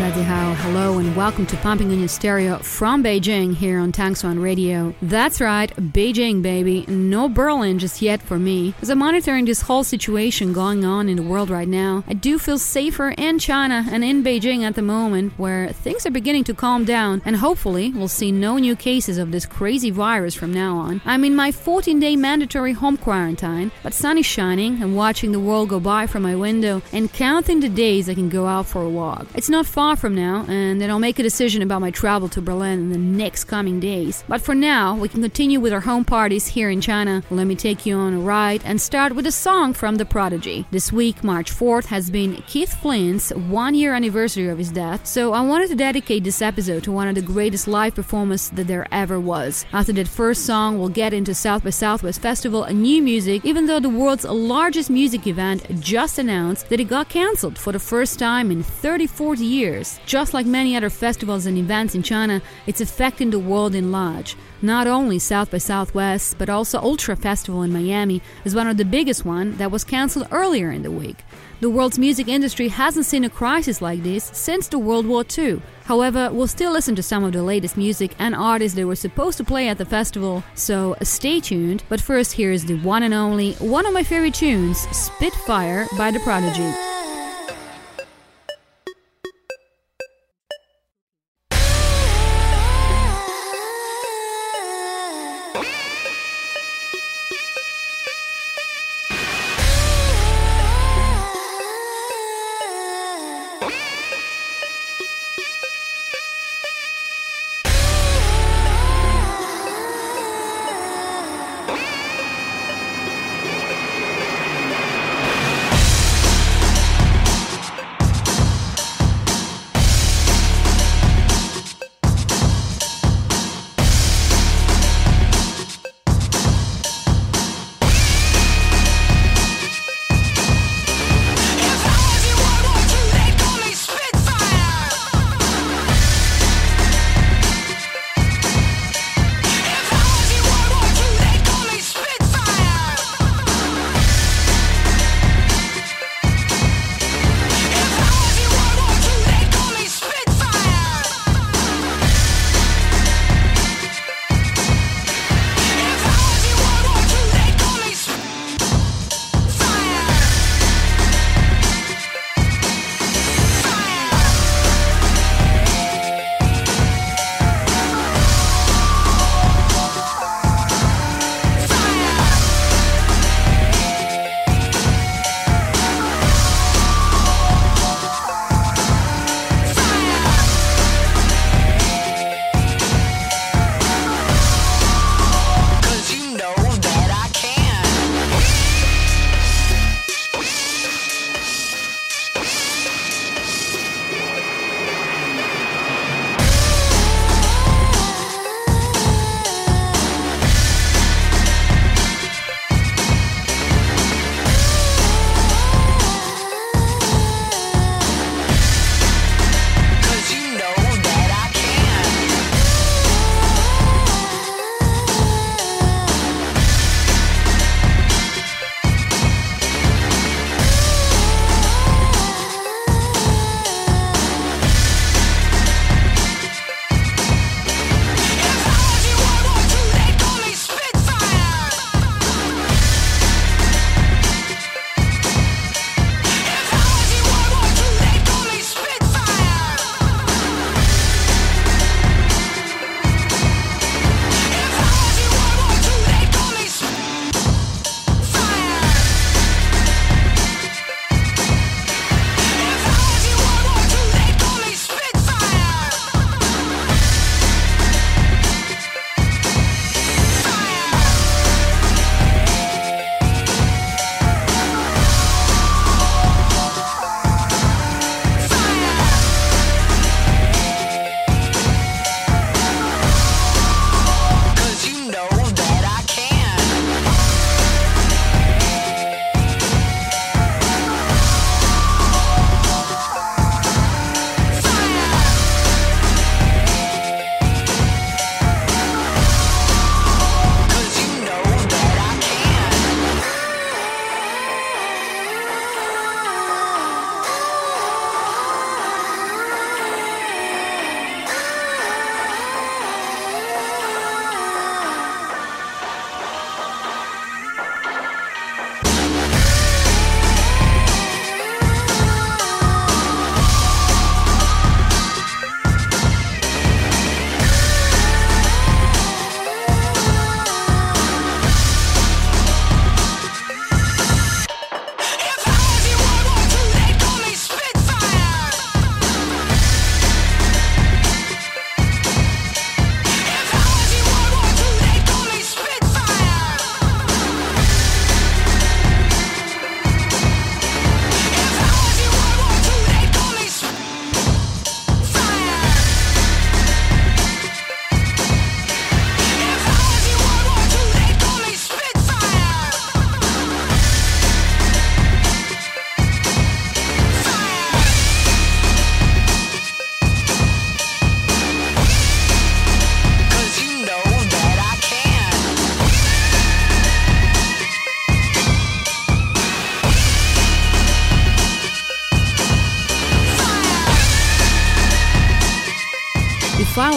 Hello and welcome to Pumping on Your Stereo from Beijing here on Tangsuan Radio. That's right, Beijing baby, no Berlin just yet for me. As I'm monitoring this whole situation going on in the world right now, I do feel safer in China and in Beijing at the moment where things are beginning to calm down and hopefully we'll see no new cases of this crazy virus from now on. I'm in my 14 day mandatory home quarantine, but sun is shining and watching the world go by from my window and counting the days I can go out for a walk. It's not far from now, and then I'll make a decision about my travel to Berlin in the next coming days. But for now, we can continue with our home parties here in China. Let me take you on a ride and start with a song from The Prodigy. This week, March 4th, has been Keith Flint's one year anniversary of his death, so I wanted to dedicate this episode to one of the greatest live performances that there ever was. After that first song, we'll get into South by Southwest Festival and new music, even though the world's largest music event just announced that it got cancelled for the first time in 30 40 years. Just like many other festivals and events in China, it's affecting the world in large. Not only South by Southwest, but also Ultra Festival in Miami is one of the biggest one that was cancelled earlier in the week. The world's music industry hasn't seen a crisis like this since the World War II. However, we'll still listen to some of the latest music and artists that were supposed to play at the festival, so stay tuned. But first, here is the one and only, one of my favorite tunes, Spitfire by The Prodigy.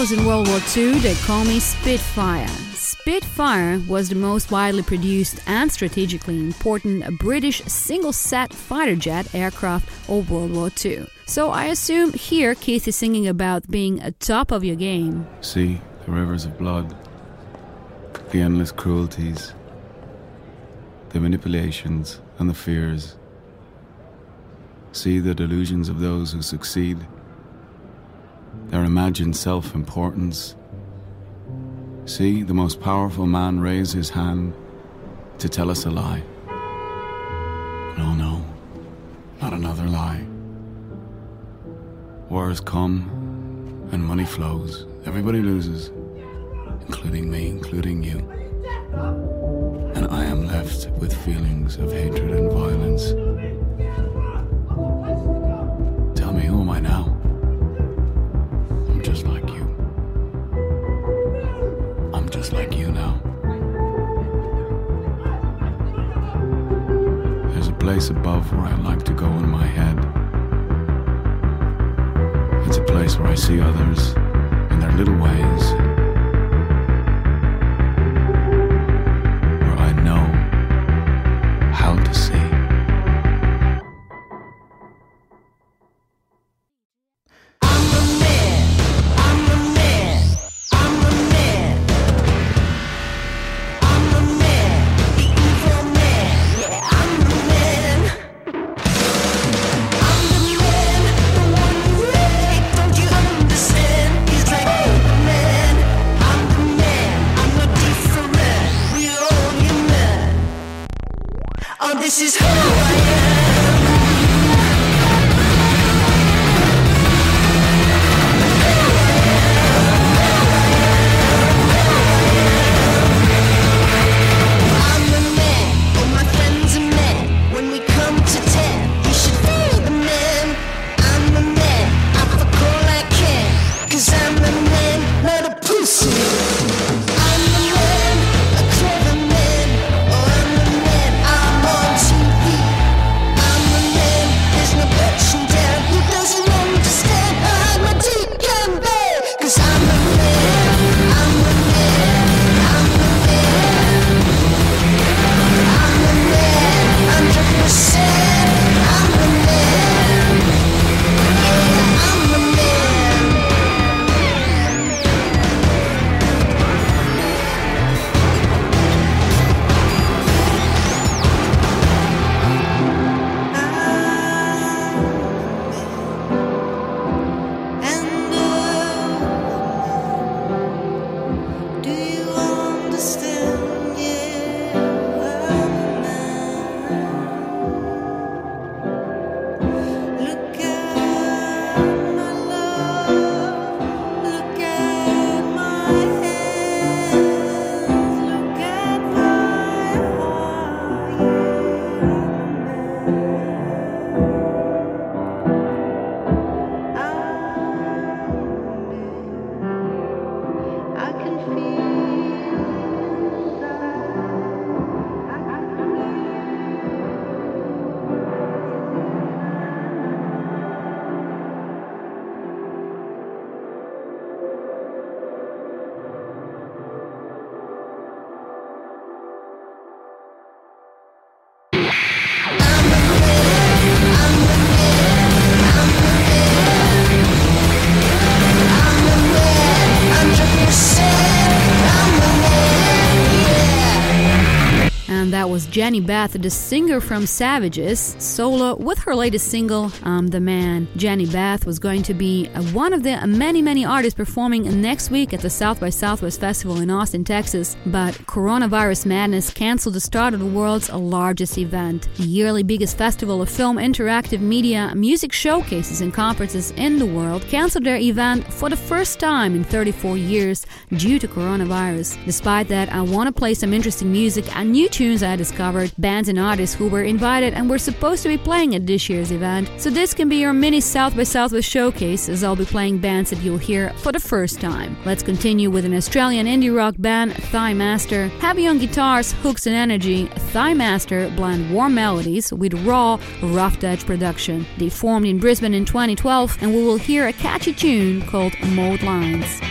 Was in World War II, they call me Spitfire. Spitfire was the most widely produced and strategically important British single set fighter jet aircraft of World War II. So I assume here Keith is singing about being a top of your game. See the rivers of blood, the endless cruelties, the manipulations and the fears. See the delusions of those who succeed, their imagined self importance. See the most powerful man raise his hand to tell us a lie. No, no, not another lie. Wars come and money flows. Everybody loses, including me, including you. And I am left with feelings of hatred and violence. See others Jenny Beth, the singer from Savages, solo with her latest single, I'm the Man. Jenny Beth was going to be uh, one of the many, many artists performing next week at the South by Southwest Festival in Austin, Texas, but coronavirus madness canceled the start of the world's largest event. The yearly biggest festival of film, interactive media, music showcases, and conferences in the world canceled their event for the first time in 34 years due to coronavirus. Despite that, I want to play some interesting music and new tunes I I discovered bands and artists who were invited and were supposed to be playing at this year's event. So this can be your mini South by Southwest showcase as I'll be playing bands that you'll hear for the first time. Let's continue with an Australian indie rock band, Thigh Master. Heavy on guitars, hooks and energy, Thigh Master blend warm melodies with raw, rough edge production. They formed in Brisbane in 2012 and we will hear a catchy tune called Mould Lines.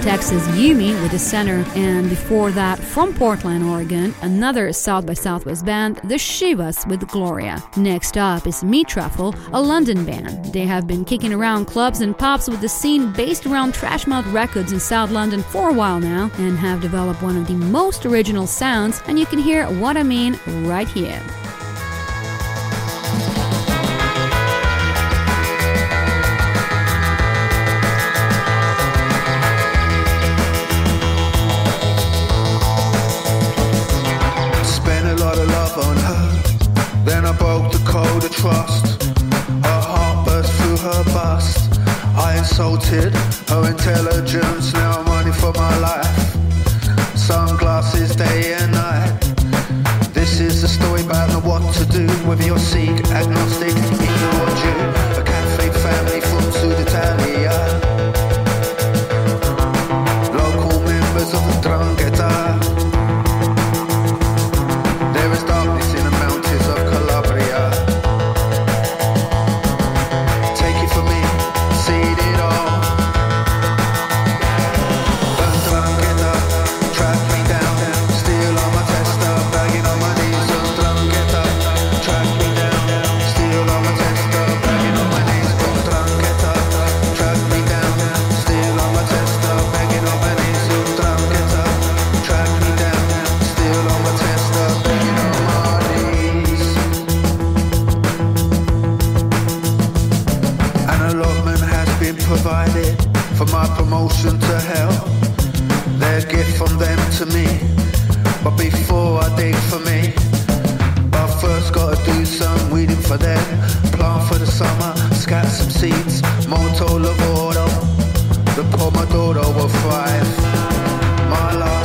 Texas, Ume with the center, and before that, from Portland, Oregon, another South by Southwest band, the Shivas with Gloria. Next up is Meatraffle, a London band. They have been kicking around clubs and pubs with the scene based around Trashmouth Records in South London for a while now, and have developed one of the most original sounds, and you can hear what I mean right here. I her intelligence. For my promotion to hell. Their gift from them to me. But before I dig for me, I first gotta do some weeding for them. Plant for the summer, scat some seeds. Monto Lavoro, the Pomodoro will thrive. My last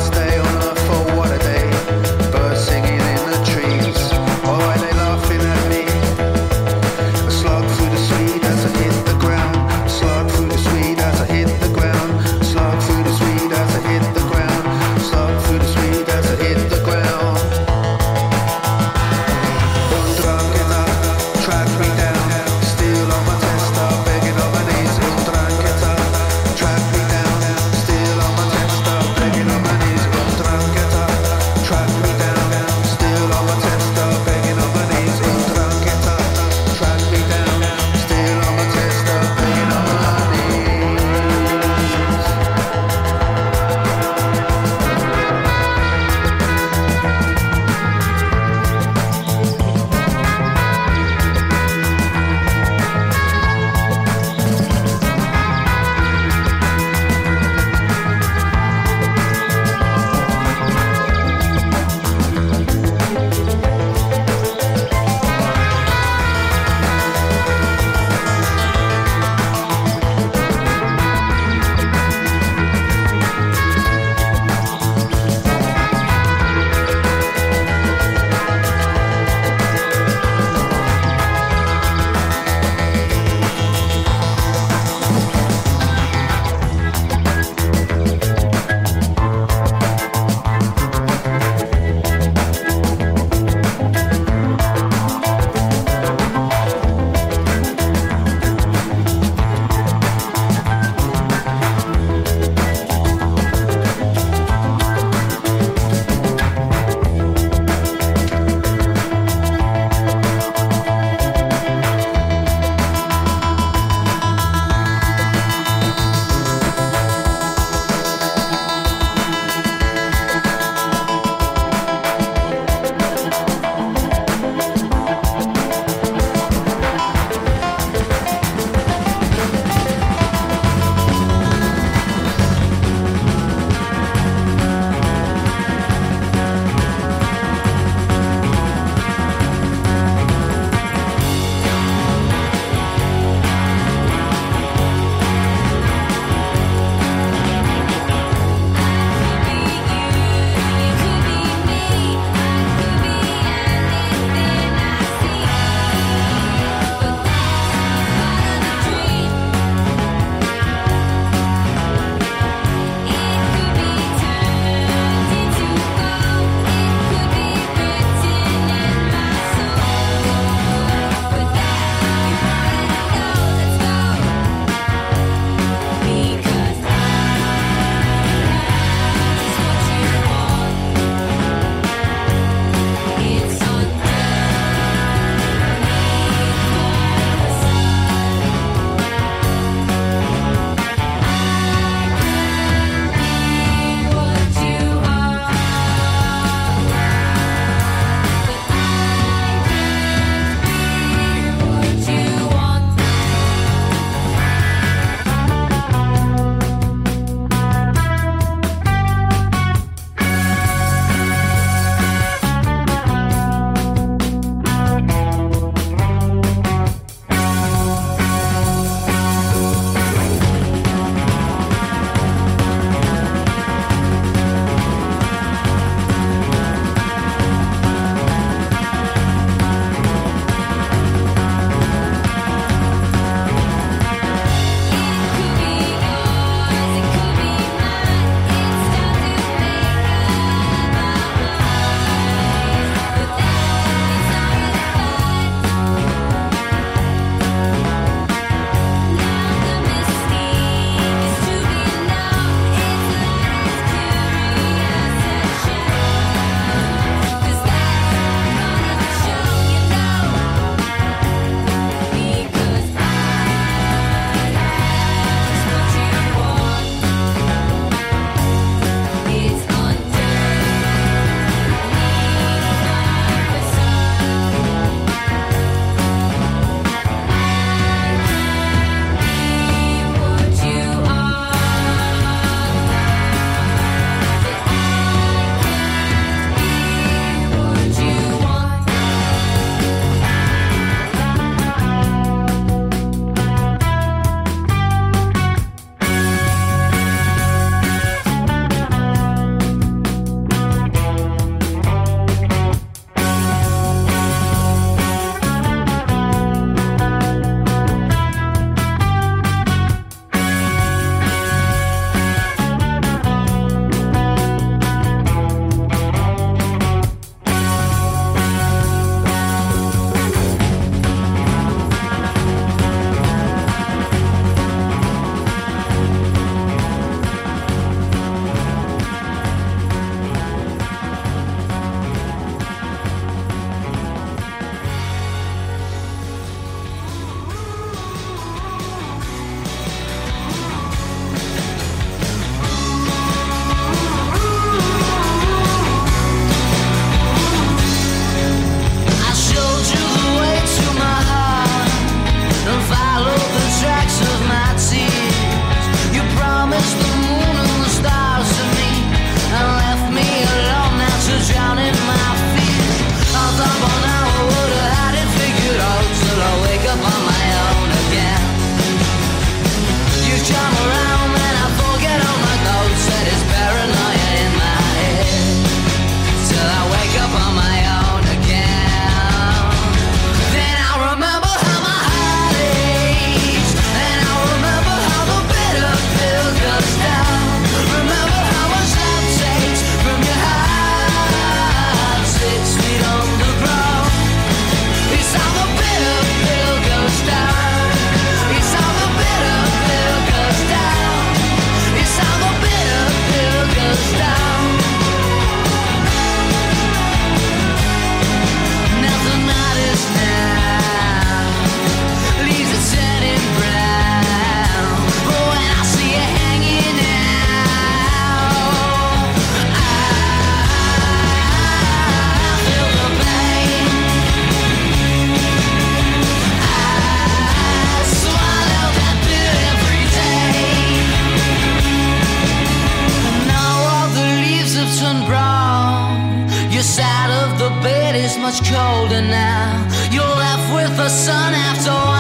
side of the bed is much colder now. You're left with the sun after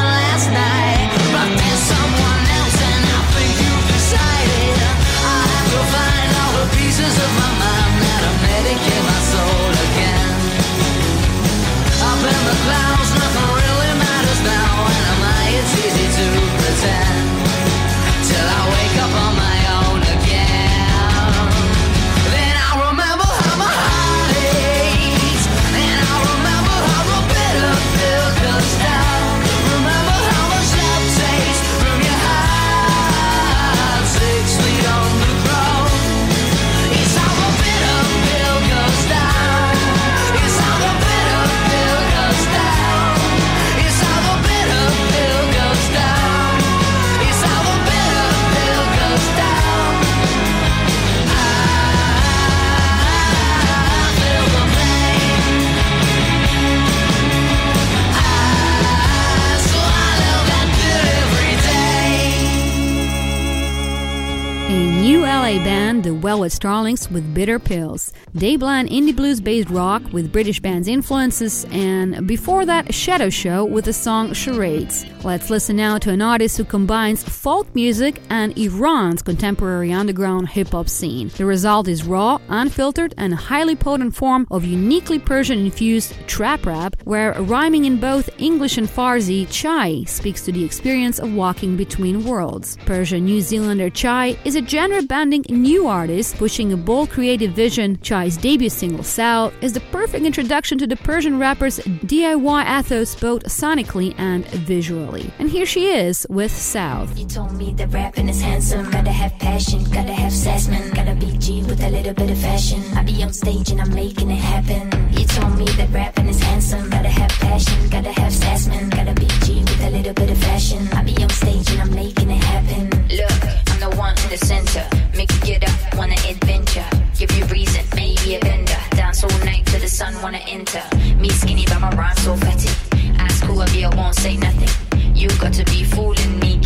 band The Velvet Starlings with Bitter Pills, Dayblind indie blues based rock with British bands influences, and before that, Shadow Show with the song Charades. Let's listen now to an artist who combines folk music and Iran's contemporary underground hip hop scene. The result is raw, unfiltered, and highly potent form of uniquely Persian infused trap rap, where rhyming in both English and Farsi, Chaii speaks to the experience of walking between worlds. Persian New Zealander Chaii is a genre bending new artist pushing a bold creative vision, Chaii's debut single South is the perfect introduction to the Persian rapper's DIY ethos both sonically and visually. And here she is with South. You told me that rapping is handsome, gotta have passion, gotta have sassman, gotta be G with a little bit of fashion. I be on stage and I'm making it happen. You told me that rapping is handsome, gotta have passion, gotta have sassman, gotta be G with a little bit of fashion. I be on stage and I'm making it happen. Look, I'm the one in the center get up, wanna adventure. Give you reason, maybe a bender. Dance all night till the sun wanna enter. Me skinny, but my rhyme so fatty. Ask who I be, I won't say nothing. You got to be fooling me.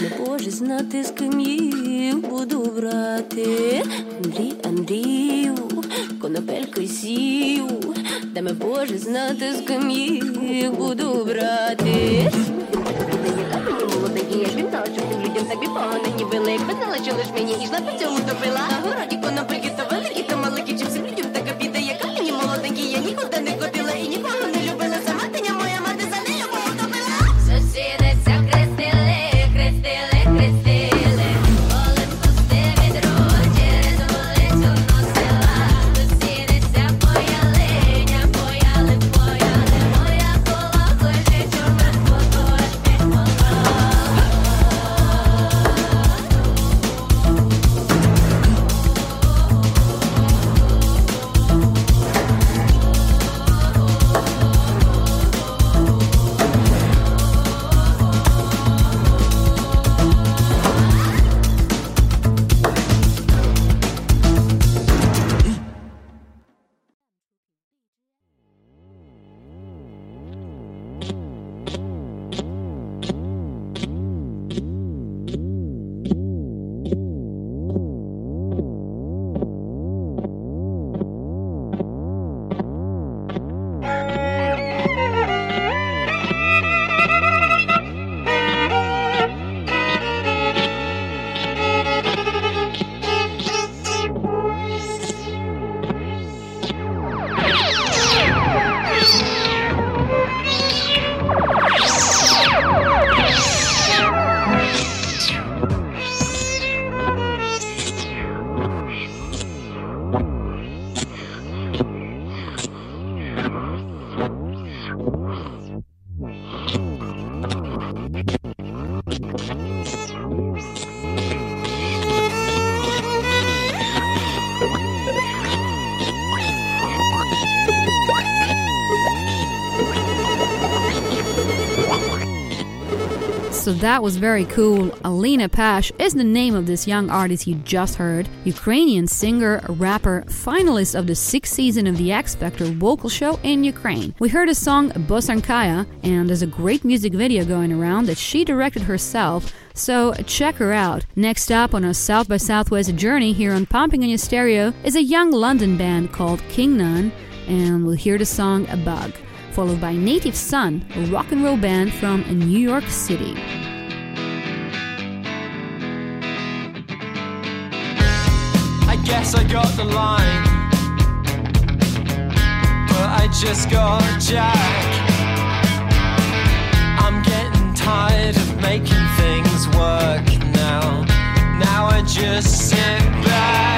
Не Боже з ким їх буду брати. Андрій, Андрію, конопелько сію, та ми Боже знати, з ким їх буду брати. Я ж він що всім людям так біпогано ніби лик. Ви знала, що лиш мені ніжна по цьому топила. На городі конопельки that was very cool. Alina Pash is the name of this young artist you just heard. Ukrainian singer, rapper, finalist of the sixth season of the X Factor vocal show in Ukraine. We heard a song Bosarkanya, and there's a great music video going around that she directed herself. So check her out. Next up on our South by Southwest journey here on Pumping on Your Stereo is a young London band called King Nun, and we'll hear the song A Bug followed by Native Sun, a rock and roll band from New York City. Guess I got the line, but I just got Jack. I'm getting tired of making things work now. Now I just sit back.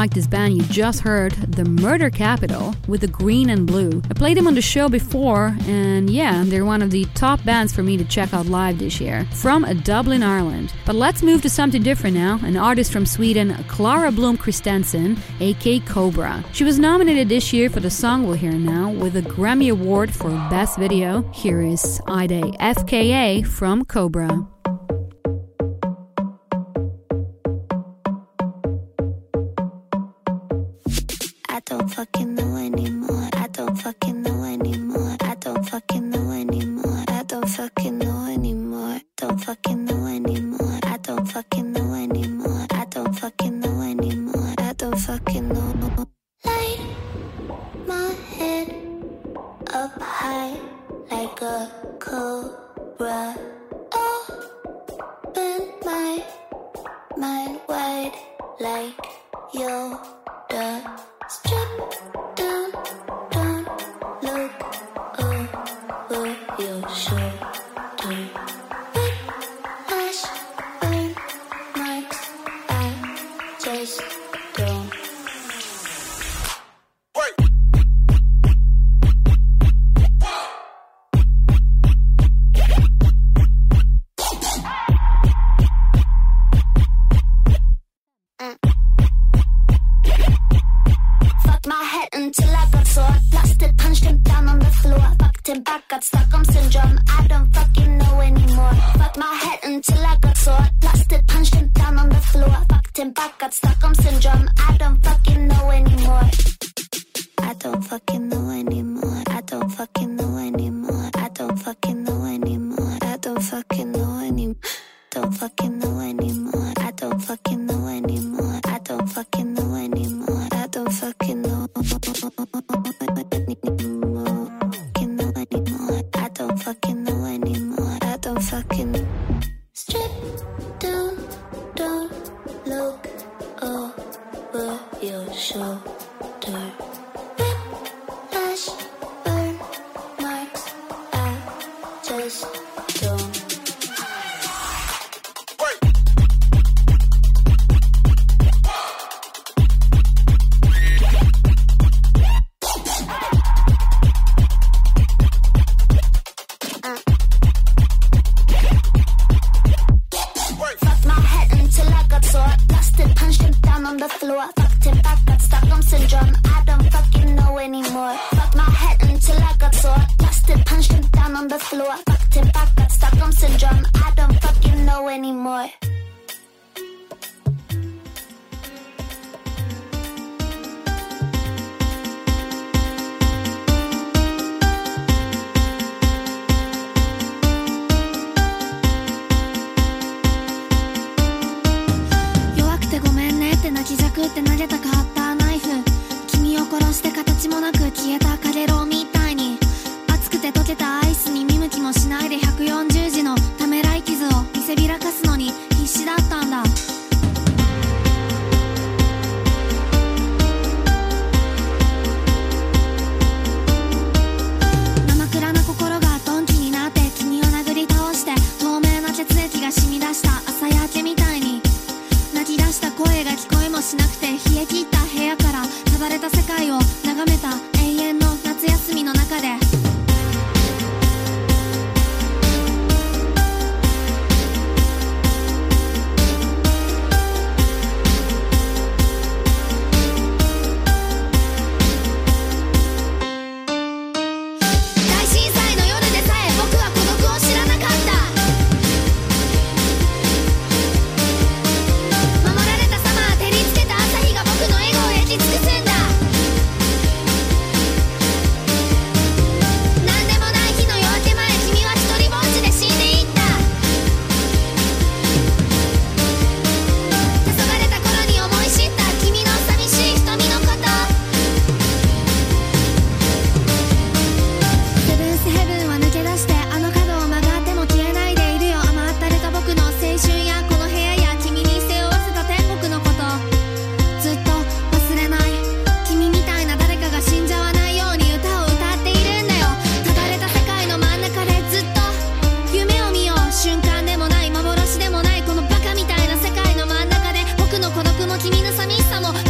like this band you just heard, The Murder Capital, with the green and blue. I played them on the show before, and yeah, they're one of the top bands for me to check out live this year, from Dublin, Ireland. But let's move to something different now an artist from Sweden, Clara Bloom Christensen, aka Cobrah. She was nominated this year for the song we'll hear now with a Grammy Award for Best Video. Here is Ida FKA from Cobrah. eyes. mano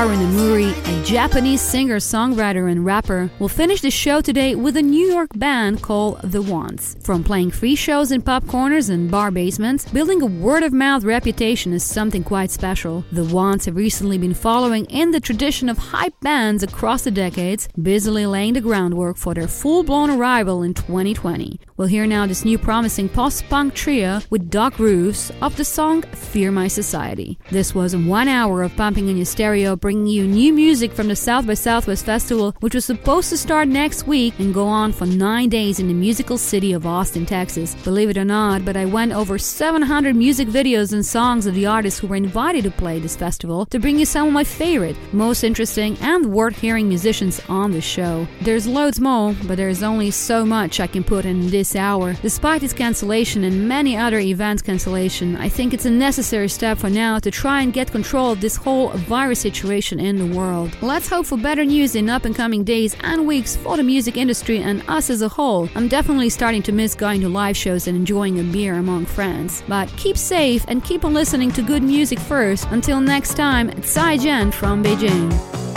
That was a Japanese singer, songwriter, and rapper. We'll finish the show today with a New York band called The Wants. From playing free shows in pub corners and bar basements, building a word of mouth reputation is something quite special. The Wants have recently been following in the tradition of hype bands across the decades, busily laying the groundwork for their full blown arrival in 2020. We'll hear now this new promising post punk trio with Doc Roofs of the song Fear My Society. This was one hour of pumping in your stereo, bringing you new music from the South by Southwest Festival, which was supposed to start next week and go on for nine days in the musical city of Austin, Texas. Believe it or not, but I went over 700 music videos and songs of the artists who were invited to play this festival to bring you some of my favorite, most interesting, and worth hearing musicians on the show. There's loads more, but there's only so much I can put in this hour. Despite its cancellation and many other events cancellation, I think it's a necessary step for now to try and get control of this whole virus situation in the world. Let's hope for better news in up and coming days and weeks for the music industry and us as a whole. I'm definitely starting to miss going to live shows and enjoying a beer among friends. But keep safe and keep on listening to good music first. Until next time, it's Sai Jen from Beijing.